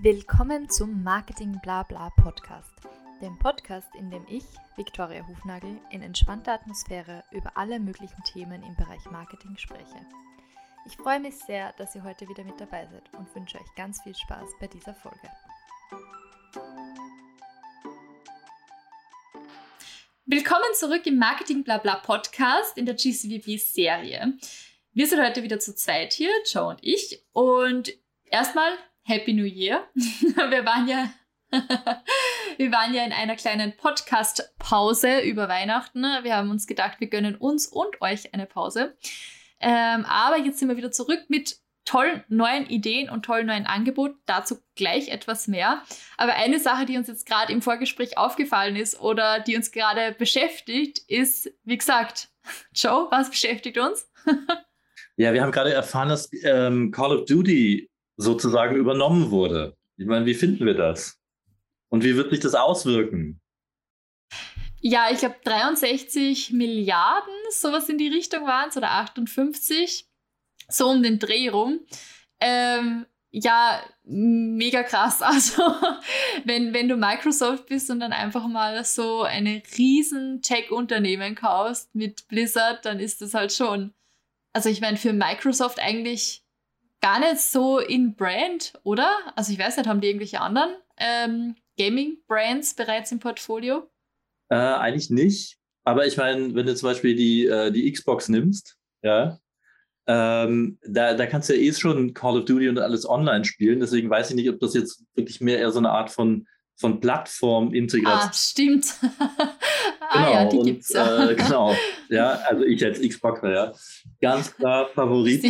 Willkommen zum Marketing Blabla Podcast, dem Podcast, in dem ich, Viktoria Hufnagel, in entspannter Atmosphäre über alle möglichen Themen im Bereich Marketing spreche. Ich freue mich sehr, dass ihr heute wieder mit dabei seid und wünsche euch ganz viel Spaß bei dieser Folge. Willkommen zurück im Marketing Blabla Podcast in der GCVB Serie. Wir sind heute wieder zu zweit hier, Joe und ich. Und erstmal Happy New Year. Wir waren ja, wir waren ja in einer kleinen Podcast-Pause über Weihnachten. Wir haben uns gedacht, wir gönnen uns und euch eine Pause. Ähm, aber jetzt sind wir wieder zurück mit tollen neuen Ideen und tollen neuen Angeboten. Dazu gleich etwas mehr. Aber eine Sache, die uns jetzt gerade im Vorgespräch aufgefallen ist oder die uns gerade beschäftigt, ist, wie gesagt, Joe, was beschäftigt uns? ja, wir haben gerade erfahren, dass ähm, Call of Duty sozusagen übernommen wurde. Ich meine, wie finden wir das? Und wie wird sich das auswirken? Ja, ich glaube 63 Milliarden, sowas in die Richtung waren es, oder 58, so um den Dreh rum. Ähm, ja, mega krass. Also, wenn, wenn du Microsoft bist und dann einfach mal so eine riesen Tech-Unternehmen kaufst mit Blizzard, dann ist das halt schon. Also, ich meine, für Microsoft eigentlich gar nicht so in Brand, oder? Also ich weiß nicht, haben die irgendwelche anderen ähm, Gaming-Brands bereits im Portfolio? Äh, eigentlich nicht. Aber ich meine, wenn du zum Beispiel die, äh, die Xbox nimmst, ja, ähm, da, da kannst du ja eh schon Call of Duty und alles online spielen. Deswegen weiß ich nicht, ob das jetzt wirklich mehr eher so eine Art von, von Plattform-Integration. Ah, stimmt. ah genau, ja, die und, gibt's ja. Äh, genau. Ja, also ich als Xboxer, ja. Ganz klar Favorit.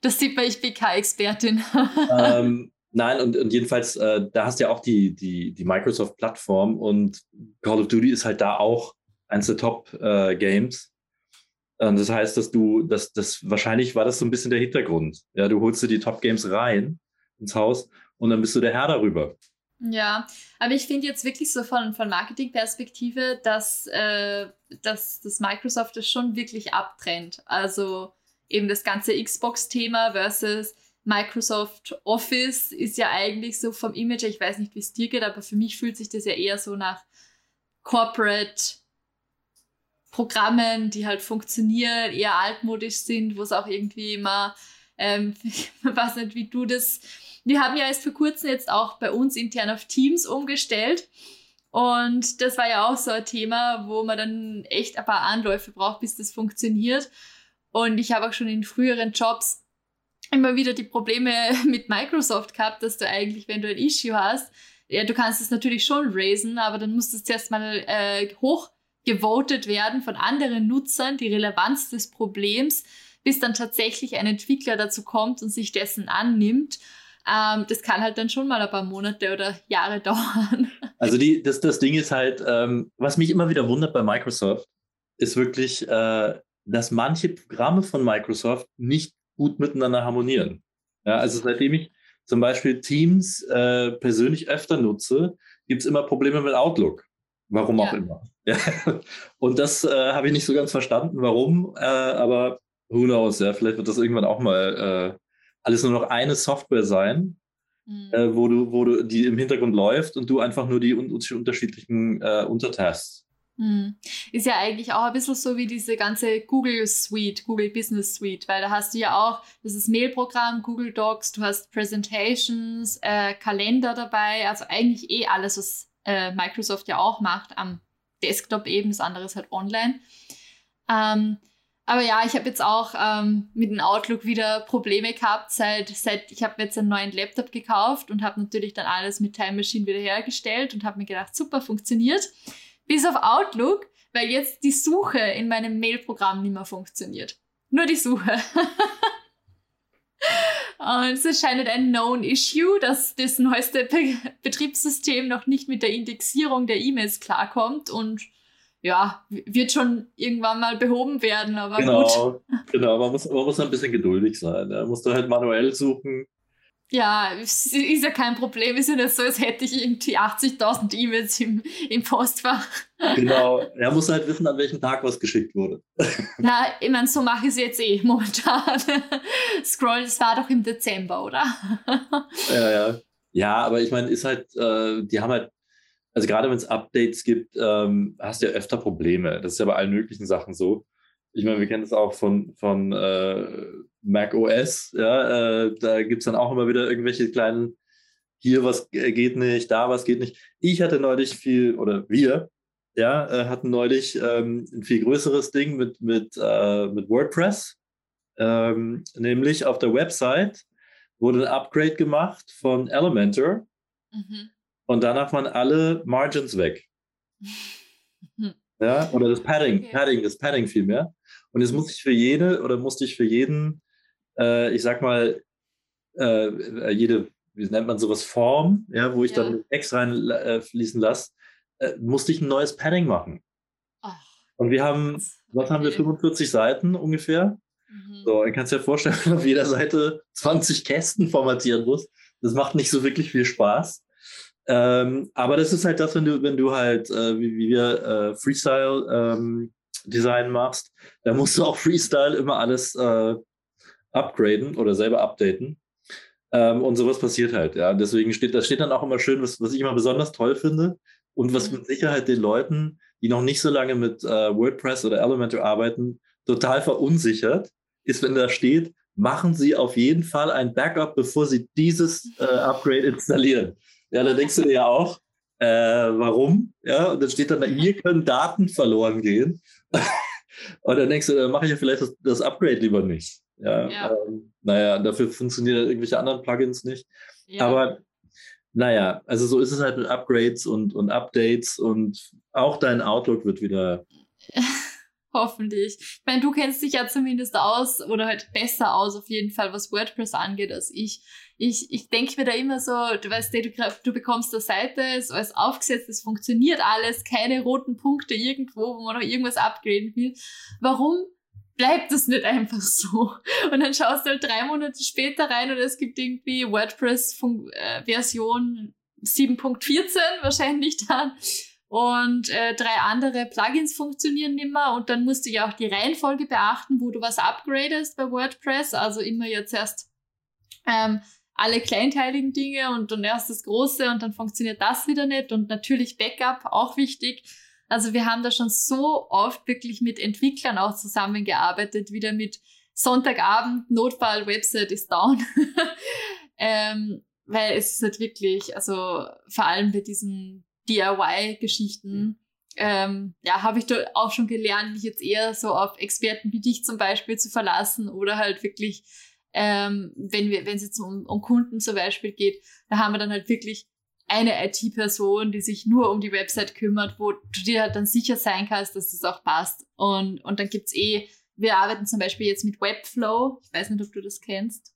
Das sieht man, ich bin keine Expertin. ähm, nein, und, und jedenfalls, äh, da hast du ja auch die, die, die Microsoft-Plattform und Call of Duty ist halt da auch eins der Top-Games. Äh, das heißt, dass du, dass das wahrscheinlich war das so ein bisschen der Hintergrund. Ja, du holst dir die Top-Games rein ins Haus und dann bist du der Herr darüber. Ja, aber ich finde jetzt wirklich so von, von Marketing-Perspektive, dass, äh, dass, dass Microsoft das schon wirklich abtrennt. Also eben das ganze Xbox-Thema versus Microsoft Office ist ja eigentlich so vom Image, ich weiß nicht, wie es dir geht, aber für mich fühlt sich das ja eher so nach Corporate Programmen, die halt funktionieren, eher altmodisch sind, wo es auch irgendwie immer, ähm, ich weiß nicht, wie du das, wir haben ja erst vor kurzem jetzt auch bei uns intern auf Teams umgestellt. Und das war ja auch so ein Thema, wo man dann echt ein paar Anläufe braucht, bis das funktioniert. Und ich habe auch schon in früheren Jobs immer wieder die Probleme mit Microsoft gehabt, dass du eigentlich, wenn du ein Issue hast, ja, du kannst es natürlich schon raisen, aber dann muss es zuerst mal äh, hochgevotet werden von anderen Nutzern, die Relevanz des Problems, bis dann tatsächlich ein Entwickler dazu kommt und sich dessen annimmt. Ähm, das kann halt dann schon mal ein paar Monate oder Jahre dauern. Also die, das, das Ding ist halt, ähm, was mich immer wieder wundert bei Microsoft, ist wirklich, äh, dass manche Programme von Microsoft nicht gut miteinander harmonieren. Ja, also seitdem ich zum Beispiel Teams äh, persönlich öfter nutze, gibt es immer Probleme mit Outlook. Warum auch ja. immer. Ja. Und das äh, habe ich nicht so ganz verstanden, warum, äh, aber who knows, ja, vielleicht wird das irgendwann auch mal äh, alles nur noch eine Software sein, mhm. Äh, wo du, wo du, die im Hintergrund läuft und du einfach nur die un unterschiedlichen äh, Untertasks. Ist ja eigentlich auch ein bisschen so wie diese ganze Google Suite, Google Business Suite, weil da hast du ja auch das ist Mailprogramm, Google Docs, du hast Presentations, äh, Kalender dabei, also eigentlich eh alles, was äh, Microsoft ja auch macht, am Desktop eben, das andere ist halt online. Ähm, aber ja, ich habe jetzt auch ähm, mit dem Outlook wieder Probleme gehabt, seit, seit ich habe jetzt einen neuen Laptop gekauft und habe natürlich dann alles mit Time Machine wieder hergestellt und habe mir gedacht, super, funktioniert bis auf Outlook, weil jetzt die Suche in meinem Mailprogramm nicht mehr funktioniert. Nur die Suche. Und es scheint ein Known Issue, dass das neueste Be Betriebssystem noch nicht mit der Indexierung der E-Mails klarkommt und ja, wird schon irgendwann mal behoben werden, aber genau, gut. Genau, man muss, man muss ein bisschen geduldig sein. Da musst du halt manuell suchen, ja, ist ja kein Problem. Ist ja nicht so, als hätte ich irgendwie 80.000 E-Mails im, im Postfach. Genau. Er muss halt wissen, an welchem Tag was geschickt wurde. Na, ich meine, so mache ich es jetzt eh momentan. Scroll, das war doch im Dezember, oder? Ja, ja. Ja, aber ich meine, ist halt, äh, die haben halt, also gerade wenn es Updates gibt, ähm, hast du ja öfter Probleme. Das ist ja bei allen möglichen Sachen so. Ich meine, wir kennen das auch von, von äh, Mac OS, ja, äh, da gibt es dann auch immer wieder irgendwelche kleinen, hier was geht nicht, da was geht nicht. Ich hatte neulich viel, oder wir, ja, äh, hatten neulich ähm, ein viel größeres Ding mit, mit, äh, mit WordPress, ähm, nämlich auf der Website wurde ein Upgrade gemacht von Elementor mhm. und danach waren alle Margins weg. ja, oder das Padding, okay. Padding, das Padding vielmehr. Und jetzt muss ich für jede oder musste ich für jeden, äh, ich sag mal, äh, jede, wie nennt man sowas, Form, ja, wo ich ja. dann Text reinfließen äh, lasse, äh, musste ich ein neues Padding machen. Ach, und wir haben, was haben wir, 45 Seiten ungefähr? Mhm. So, dann kannst du dir vorstellen, wenn auf jeder Seite 20 Kästen formatieren musst. Das macht nicht so wirklich viel Spaß. Ähm, aber das ist halt das, wenn du, wenn du halt, äh, wie, wie, wir äh, Freestyle ähm, Design machst, dann musst du auch Freestyle immer alles äh, upgraden oder selber updaten. Ähm, und sowas passiert halt, ja. Deswegen steht, da steht dann auch immer schön, was, was ich immer besonders toll finde und was mhm. mit Sicherheit den Leuten, die noch nicht so lange mit äh, WordPress oder Elementor arbeiten, total verunsichert, ist, wenn da steht, machen Sie auf jeden Fall ein Backup, bevor Sie dieses äh, Upgrade installieren. Ja, da denkst du dir ja auch, äh, warum? Ja, und dann steht dann, hier können Daten verloren gehen. und dann denkst du, dann mache ich ja vielleicht das, das Upgrade lieber nicht. Ja, ja. Ähm, naja, dafür funktionieren irgendwelche anderen Plugins nicht. Ja. Aber naja, also so ist es halt mit Upgrades und, und Updates und auch dein Outlook wird wieder Hoffentlich. Ich meine, du kennst dich ja zumindest aus oder halt besser aus auf jeden Fall, was WordPress angeht, als ich. Ich, ich denke mir da immer so, du weißt, du, du bekommst eine Seite, ist alles aufgesetzt, es funktioniert alles, keine roten Punkte irgendwo, wo man noch irgendwas upgraden will. Warum bleibt das nicht einfach so? Und dann schaust du halt drei Monate später rein und es gibt irgendwie WordPress-Version äh, 7.14 wahrscheinlich dann und äh, drei andere Plugins funktionieren nicht mehr und dann musst du ja auch die Reihenfolge beachten, wo du was upgradest bei WordPress. Also immer jetzt erst ähm, alle kleinteiligen Dinge und dann erst das Große und dann funktioniert das wieder nicht und natürlich Backup auch wichtig. Also wir haben da schon so oft wirklich mit Entwicklern auch zusammengearbeitet, wieder mit Sonntagabend, Notfall, Website ist down. ähm, weil es ist halt wirklich, also vor allem bei diesen DIY-Geschichten. Ähm, ja, habe ich da auch schon gelernt, mich jetzt eher so auf Experten wie dich zum Beispiel zu verlassen oder halt wirklich, ähm, wenn wir, wenn es jetzt um, um Kunden zum Beispiel geht, da haben wir dann halt wirklich eine IT-Person, die sich nur um die Website kümmert, wo du dir halt dann sicher sein kannst, dass das auch passt. Und, und dann gibt's eh, wir arbeiten zum Beispiel jetzt mit Webflow. Ich weiß nicht, ob du das kennst.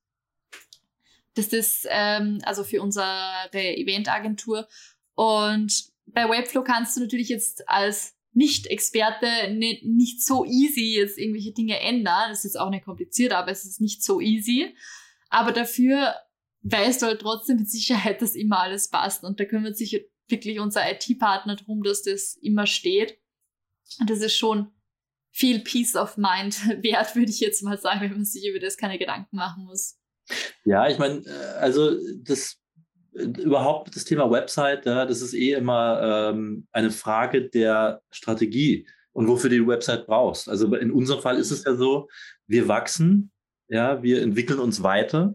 Das ist ähm, also für unsere Eventagentur. Und bei Webflow kannst du natürlich jetzt als Nicht-Experte nicht, nicht so easy jetzt irgendwelche Dinge ändern. Das ist auch nicht kompliziert, aber es ist nicht so easy. Aber dafür weißt du halt trotzdem mit Sicherheit, dass immer alles passt. Und da kümmert sich wirklich unser IT-Partner darum, dass das immer steht. Und das ist schon viel Peace of Mind wert, würde ich jetzt mal sagen, wenn man sich über das keine Gedanken machen muss. Ja, ich meine, äh, also das überhaupt das Thema Website, ja, das ist eh immer ähm, eine Frage der Strategie und wofür du die Website brauchst. Also in unserem Fall ist es ja so, wir wachsen, ja, wir entwickeln uns weiter.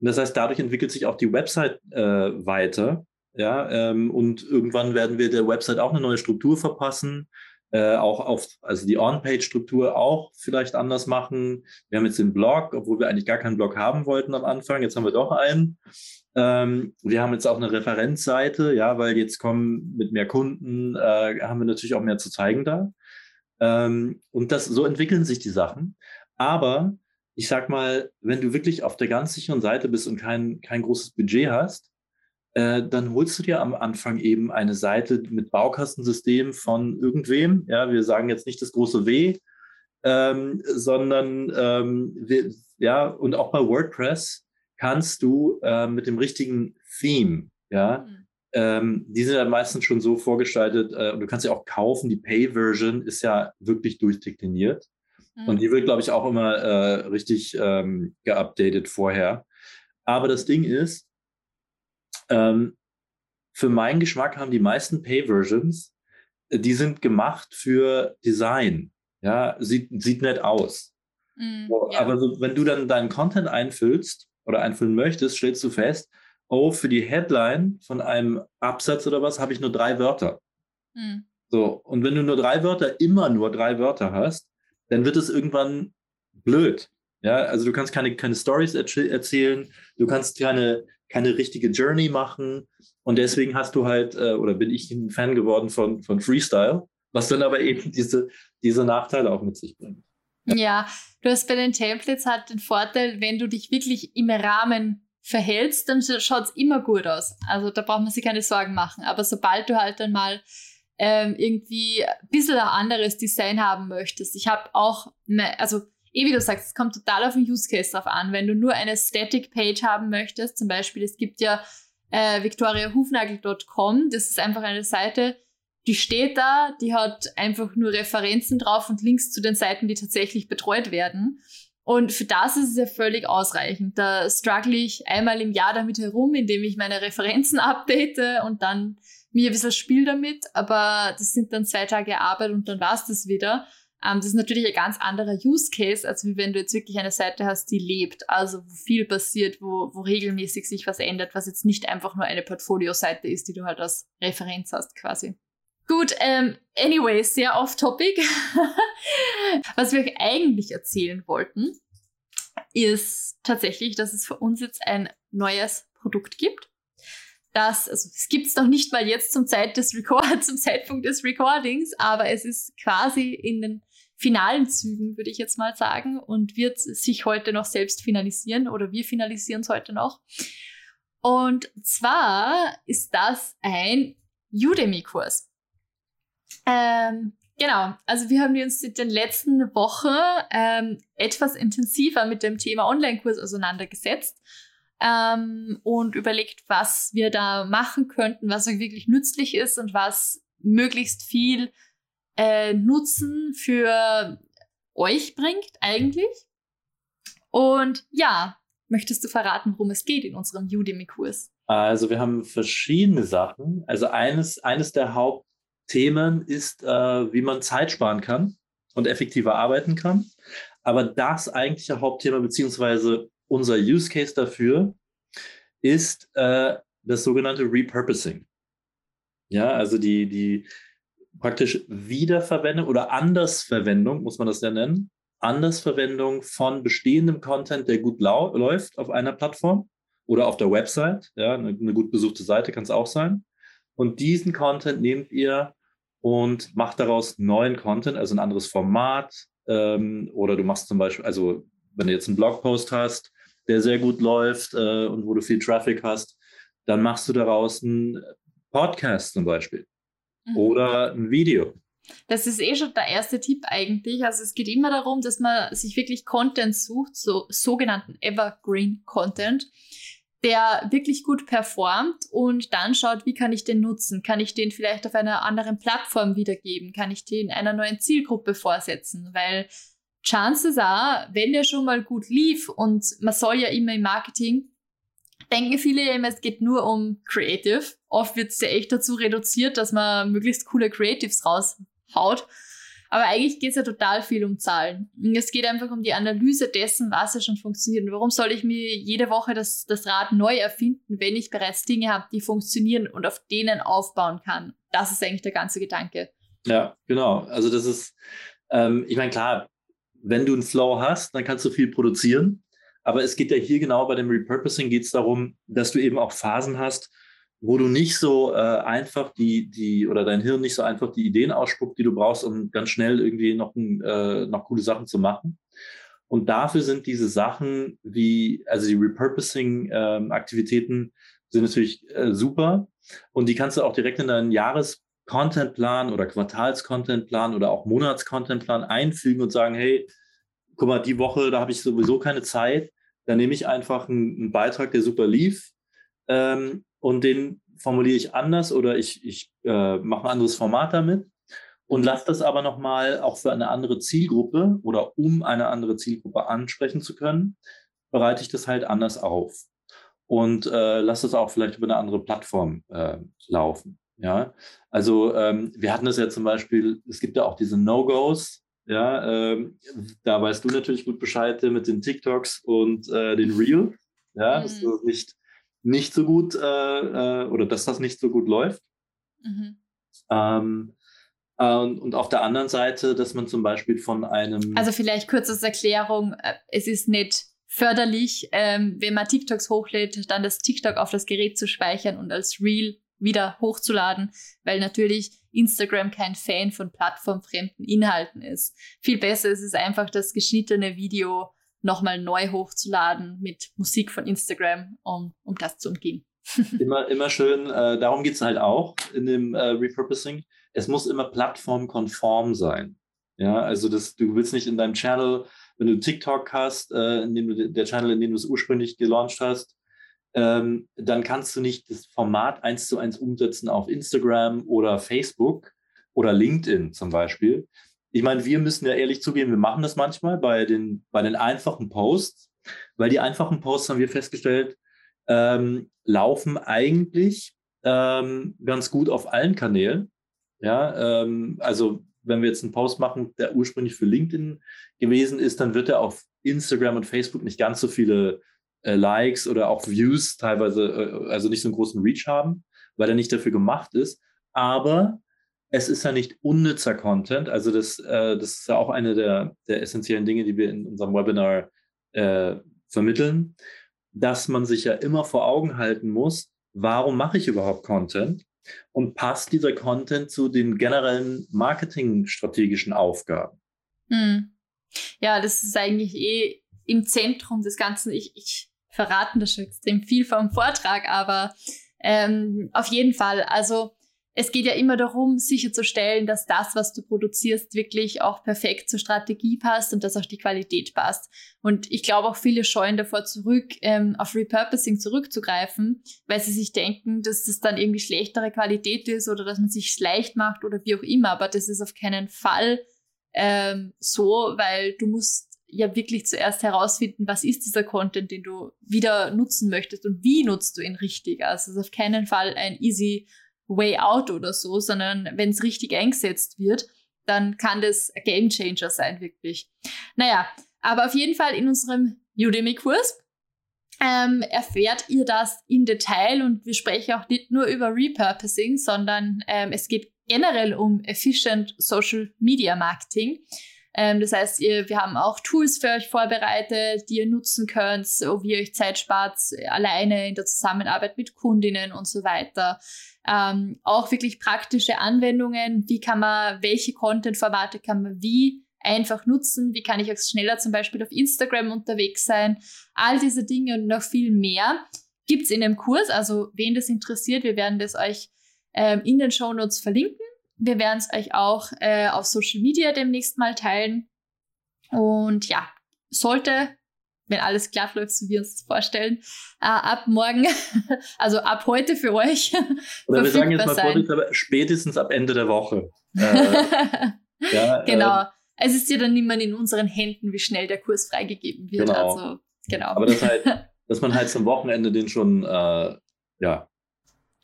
Und das heißt, dadurch entwickelt sich auch die Website äh, weiter. Ja, ähm, und irgendwann werden wir der Website auch eine neue Struktur verpassen. Äh, auch auf, also die On-Page-Struktur auch vielleicht anders machen. Wir haben jetzt den Blog, obwohl wir eigentlich gar keinen Blog haben wollten am Anfang. Jetzt haben wir doch einen. Ähm, wir haben jetzt auch eine Referenzseite, ja, weil jetzt kommen mit mehr Kunden, äh, haben wir natürlich auch mehr zu zeigen da. Ähm, und das, so entwickeln sich die Sachen. Aber ich sag mal, wenn du wirklich auf der ganz sicheren Seite bist und kein, kein großes Budget hast, äh, dann holst du dir am Anfang eben eine Seite mit Baukastensystem von irgendwem. Ja, wir sagen jetzt nicht das große W, ähm, sondern ähm, wir, ja, und auch bei WordPress kannst du äh, mit dem richtigen Theme, ja, mhm. ähm, die sind ja meistens schon so vorgestaltet äh, und du kannst sie auch kaufen. Die Pay-Version ist ja wirklich durchdekliniert. Mhm. Und die wird, glaube ich, auch immer äh, richtig ähm, geupdatet vorher. Aber das Ding ist, Ähm, für meinen Geschmack haben die meisten Pay-Versions, äh, die sind gemacht für Design. Ja, sieht, sieht nett aus. Mm, ja. Aber so, wenn du dann deinen Content einfüllst oder einfüllen möchtest, stellst du fest, oh, für die Headline von einem Absatz oder was habe ich nur drei Wörter. Mm. So, und wenn du nur drei Wörter, immer nur drei Wörter hast, dann wird es irgendwann blöd. Ja, also du kannst keine, keine Stories erzählen, du kannst keine, keine richtige Journey machen. Und deswegen hast du halt, äh, oder bin ich ein Fan geworden von, von Freestyle, was dann aber eben diese, diese Nachteile auch mit sich bringt. Ja. du hast bei den Templates halt den Vorteil, wenn du dich wirklich im Rahmen verhältst, dann schaut es immer gut aus. Also da braucht man sich keine Sorgen machen. Aber sobald du halt dann mal ähm, irgendwie ein bisschen ein anderes Design haben möchtest, ich habe auch, ne, also eh wie du sagst, es kommt total auf den Use Case drauf an. Wenn du nur eine Static Page haben möchtest, zum Beispiel, es gibt ja äh, victoriahufnagel.com, das ist einfach eine Seite, die steht da, die hat einfach nur Referenzen drauf und Links zu den Seiten, die tatsächlich betreut werden. Und für das ist es ja völlig ausreichend. Da struggle ich einmal im Jahr damit herum, indem ich meine Referenzen update und dann mir ein bisschen spiel damit. Aber das sind dann zwei Tage Arbeit und dann war es das wieder. Ähm, das ist natürlich ein ganz anderer Use Case, als wenn du jetzt wirklich eine Seite hast, die lebt, also wo viel passiert, wo, wo regelmäßig sich was ändert, was jetzt nicht einfach nur eine Portfolio-Seite ist, die du halt als Referenz hast quasi. Gut, ähm, anyway, sehr off-topic. was wir euch eigentlich erzählen wollten, ist tatsächlich, dass es für uns jetzt ein neues Produkt gibt. Das, also es gibt es noch nicht mal jetzt zum, Zeit des Record, zum Zeitpunkt des Recordings, aber es ist quasi in den finalen Zügen, würde ich jetzt mal sagen, und wird sich heute noch selbst finalisieren oder wir finalisieren es heute noch. Und zwar ist das ein Udemy-Kurs. Ähm, genau, also wir haben uns in den letzten Wochen ähm, etwas intensiver mit dem Thema Online-Kurs auseinandergesetzt ähm, und überlegt, was wir da machen könnten, was wirklich nützlich ist und was möglichst viel äh, Nutzen für euch bringt eigentlich. Und ja, möchtest du verraten, worum es geht in unserem Udemy-Kurs? Also wir haben verschiedene Sachen. Also eines, eines der Hauptthemen ist, äh, wie man Zeit sparen kann und effektiver arbeiten kann. Aber das eigentliche Hauptthema beziehungsweise unser Use Case dafür ist äh, das sogenannte Repurposing. Ja, also die, die praktisch Wiederverwendung oder Andersverwendung, muss man das ja nennen, Andersverwendung von bestehendem Content, der gut läuft auf einer Plattform oder auf der Website. Ja, eine, eine gut besuchte Seite kann es auch sein. Und diesen Content nehmt ihr und macht daraus neuen Content, also ein anderes Format. Ähm, oder du machst zum Beispiel, also wenn du jetzt einen Blogpost hast, der sehr gut läuft äh, und wo du viel Traffic hast, dann machst du daraus einen Podcast zum Beispiel mhm. oder ein Video. Das ist eh schon der erste Tipp eigentlich. Also es geht immer darum, dass man sich wirklich Content sucht, so sogenannten Evergreen Content, der wirklich gut performt und dann schaut, wie kann ich den nutzen? Kann ich den vielleicht auf einer anderen Plattform wiedergeben? Kann ich den einer neuen Zielgruppe vorsetzen? Weil Chances are, wenn der schon mal gut lief und man soll ja immer im Marketing denken viele immer, es geht nur um Creative. Oft wird es ja echt dazu reduziert, dass man möglichst coole Creatives raushaut. Aber eigentlich geht es ja total viel um Zahlen. Es geht einfach um die Analyse dessen, was ja schon funktioniert. Und warum soll ich mir jede Woche das, das Rad neu erfinden, wenn ich bereits Dinge habe, die funktionieren und auf denen aufbauen kann? Das ist eigentlich der ganze Gedanke. Ja, genau. Also das ist, ähm, ich meine, klar, wenn du einen Flow hast, dann kannst du viel produzieren. Aber es geht ja hier genau bei dem Repurposing geht es darum, dass du eben auch Phasen hast, wo du nicht so äh, einfach die, die, oder dein Hirn nicht so einfach die Ideen ausspuckt, die du brauchst, um ganz schnell irgendwie noch, äh, noch coole Sachen zu machen. Und dafür sind diese Sachen wie, also die Repurposing-Aktivitäten ähm, sind natürlich äh, super. Und die kannst du auch direkt in deinen Jahres-Contentplan oder Quartals-Contentplan oder auch Monats-Contentplan einfügen und sagen, hey, guck mal, die Woche, da habe ich sowieso keine Zeit, dann nehme ich einfach einen, einen Beitrag, der super lief ähm, und den formuliere ich anders oder ich, ich äh, mache ein anderes Format damit und lasse das aber nochmal auch für eine andere Zielgruppe oder um eine andere Zielgruppe ansprechen zu können, bereite ich das halt anders auf. und äh, lass es auch vielleicht über eine andere Plattform äh, laufen. Ja, also ähm, wir hatten das ja zum Beispiel, es gibt ja auch diese No-Gos, ja, ähm, da weißt du natürlich gut Bescheid mit den TikToks und äh, den Reels, ja, mhm. dass das nicht, nicht so gut äh, äh, oder dass das nicht so gut läuft. Mhm. Ähm, äh, und, und auf der anderen Seite, dass man zum Beispiel von einem. Also vielleicht kurz als Erklärung, äh, es ist nicht förderlich, ähm, wenn man TikToks hochlädt, dann das TikTok auf das Gerät zu speichern und als Reel wieder hochzuladen, weil natürlich Instagram kein Fan von plattformfremden Inhalten ist. Viel besser ist es einfach, das geschnittene Video nochmal neu hochzuladen mit Musik von Instagram, um, um das zu umgehen. immer, immer schön, äh, darum geht es halt auch in dem äh, Repurposing. Es muss immer plattformkonform sein. Ja, also das, du willst nicht in deinem Channel, wenn du TikTok hast, äh, in dem du, der Channel, in dem du es ursprünglich gelauncht hast, ähm, dann kannst du nicht das Format eins zu eins umsetzen auf Instagram oder Facebook oder LinkedIn zum Beispiel. Ich meine, wir müssen ja ehrlich zugeben, wir machen das manchmal bei den, bei den einfachen Posts, weil die einfachen Posts haben wir festgestellt, ähm, laufen eigentlich ähm, ganz gut auf allen Kanälen. Ja, ähm, also wenn wir jetzt einen Post machen, der ursprünglich für LinkedIn gewesen ist, dann wird er auf Instagram und Facebook nicht ganz so viele äh, Likes oder auch Views teilweise, äh, also nicht so einen großen Reach haben, weil er nicht dafür gemacht ist. Aber es ist ja nicht unnützer Content. Also das, äh, das ist ja auch eine der, der essentiellen Dinge, die wir in unserem Webinar äh, vermitteln, dass man sich ja immer vor Augen halten muss, warum mache ich überhaupt Content? Und passt dieser Content zu den generellen marketingstrategischen Aufgaben? Hm. Ja, das ist eigentlich eh im Zentrum des Ganzen. Ich, ich verraten das schon extrem viel vom Vortrag, aber ähm, auf jeden Fall. Also es geht ja immer darum, sicherzustellen, dass das, was du produzierst, wirklich auch perfekt zur Strategie passt und dass auch die Qualität passt. Und ich glaube auch viele scheuen davor zurück, ähm, auf Repurposing zurückzugreifen, weil sie sich denken, dass das dann irgendwie schlechtere Qualität ist oder dass man sich leicht macht oder wie auch immer. Aber das ist auf keinen Fall ähm, so, weil du musst ja wirklich zuerst herausfinden, was ist dieser Content, den du wieder nutzen möchtest und wie nutzt du ihn richtig. Also es ist auf keinen Fall ein easy way out oder so, sondern wenn es richtig eingesetzt wird, dann kann das ein Game Changer sein, wirklich. Naja, aber auf jeden Fall in unserem Udemy-Kurs ähm, erfährt ihr das in Detail und wir sprechen auch nicht nur über Repurposing, sondern ähm, es geht generell um Efficient Social Media Marketing. Ähm, das heißt, ihr, wir haben auch Tools für euch vorbereitet, die ihr nutzen könnt, wie ihr euch Zeit spart, alleine in der Zusammenarbeit mit Kundinnen und so weiter. Ähm, auch wirklich praktische Anwendungen. Wie kann man, welche Content-Formate kann man wie einfach nutzen? Wie kann ich auch schneller zum Beispiel auf Instagram unterwegs sein? All diese Dinge und noch viel mehr gibt's in dem Kurs. Also, wen das interessiert, wir werden das euch ähm, in den Show Notes verlinken. Wir werden es euch auch äh, auf Social Media demnächst mal teilen. Und ja, sollte, wenn alles glatt läuft, so wie wir uns das vorstellen, äh, ab morgen, also ab heute für euch. Oder wir sagen jetzt mal vorsichtshalber, spätestens ab Ende der Woche. Äh, ja, genau. Äh, es ist ja dann niemand in unseren Händen, wie schnell der Kurs freigegeben wird. Genau. Also, genau. Aber das halt, dass man halt zum Wochenende den schon, äh, ja.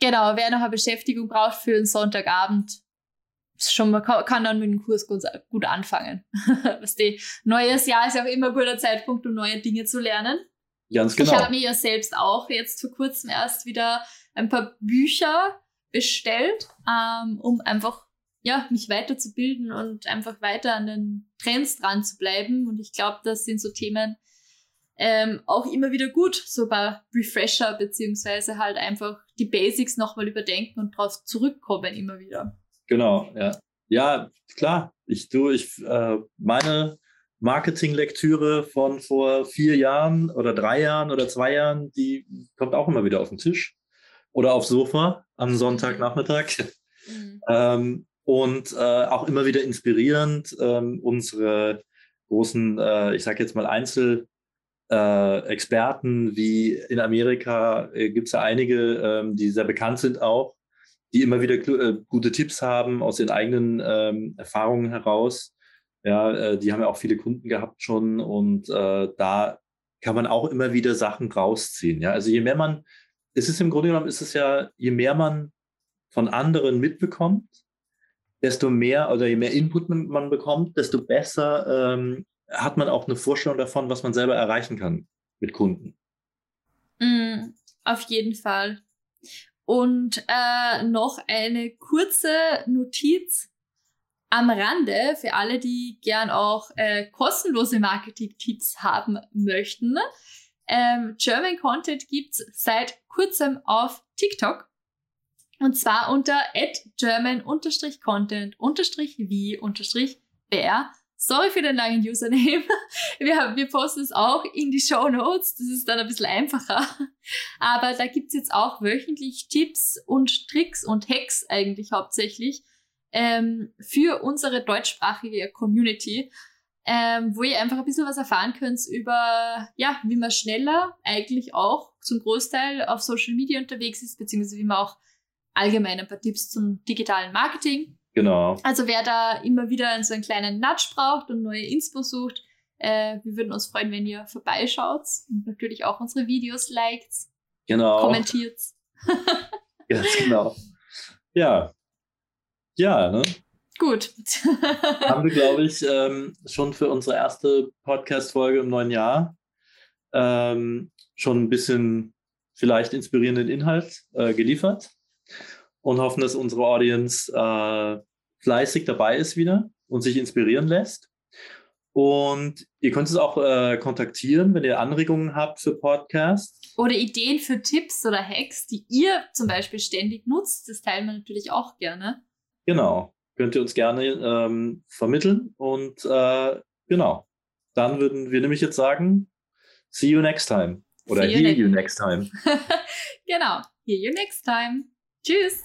Genau, wer noch eine Beschäftigung braucht für einen Sonntagabend, schon mal kann dann mit dem Kurs gut, gut anfangen. Was die neues Jahr ist ja auch immer ein guter Zeitpunkt, um neue Dinge zu lernen. Ganz genau. Ich habe mir ja selbst auch jetzt vor kurzem erst wieder ein paar Bücher bestellt, ähm, um einfach ja, mich weiterzubilden und einfach weiter an den Trends dran zu bleiben. Und ich glaube, das sind so Themen ähm, auch immer wieder gut, so bei Refresher, beziehungsweise halt einfach die Basics nochmal überdenken und drauf zurückkommen immer wieder. Genau, ja. Ja, klar. Ich tue, ich, äh, meine Marketinglektüre von vor vier Jahren oder drei Jahren oder zwei Jahren, die kommt auch immer wieder auf den Tisch oder aufs Sofa am Sonntagnachmittag. Mhm. ähm, und äh, auch immer wieder inspirierend. Ähm, unsere großen, äh, ich sage jetzt mal Einzelexperten, äh, wie in Amerika äh, gibt es ja einige, ähm, die sehr bekannt sind auch, die immer wieder äh, gute Tipps haben aus ihren eigenen ähm, Erfahrungen heraus. Ja, äh, die haben ja auch viele Kunden gehabt schon und äh, da kann man auch immer wieder Sachen rausziehen. Ja? Also je mehr man, es ist im Grunde genommen, ist es ja, je mehr man von anderen mitbekommt, desto mehr oder je mehr Input man bekommt, desto besser ähm, hat man auch eine Vorstellung davon, was man selber erreichen kann mit Kunden. Mm, auf jeden Fall. Und äh, noch eine kurze Notiz am Rande für alle, die gern auch äh, kostenlose Marketing-Tipps haben möchten. Ähm, German Content gibt's seit kurzem auf TikTok. Und zwar unter german-content-wie-bär. Sorry für den langen Username. Wir, wir posten es auch in die Show Notes. Das ist dann ein bisschen einfacher. Aber da gibt's jetzt auch wöchentlich Tipps und Tricks und Hacks eigentlich hauptsächlich ähm, für unsere deutschsprachige Community, ähm, wo ihr einfach ein bisschen was erfahren könnt über, ja, wie man schneller eigentlich auch zum Großteil auf Social Media unterwegs ist, beziehungsweise wie man auch allgemein ein paar Tipps zum digitalen Marketing Genau. Also wer da immer wieder so einen kleinen Nudge braucht und neue Inspo sucht, äh, wir würden uns freuen, wenn ihr vorbeischaut und natürlich auch unsere Videos liked, genau. kommentiert. Ganz genau. Ja. Ja, ne? Gut. Haben wir, glaube ich, ähm, schon für unsere erste Podcast-Folge im neuen Jahr ähm, schon ein bisschen vielleicht inspirierenden Inhalt äh, geliefert und hoffen, dass unsere Audience äh, fleißig dabei ist wieder und sich inspirieren lässt. Und ihr könnt es auch äh, kontaktieren, wenn ihr Anregungen habt für Podcasts. Oder Ideen für Tipps oder Hacks, die ihr zum Beispiel ständig nutzt. Das teilen wir natürlich auch gerne. Genau. Könnt ihr uns gerne ähm, vermitteln. Und äh, genau. Dann würden wir nämlich jetzt sagen, see you next time. Oder see hear you next time. genau. Hear you next time. Tschüss.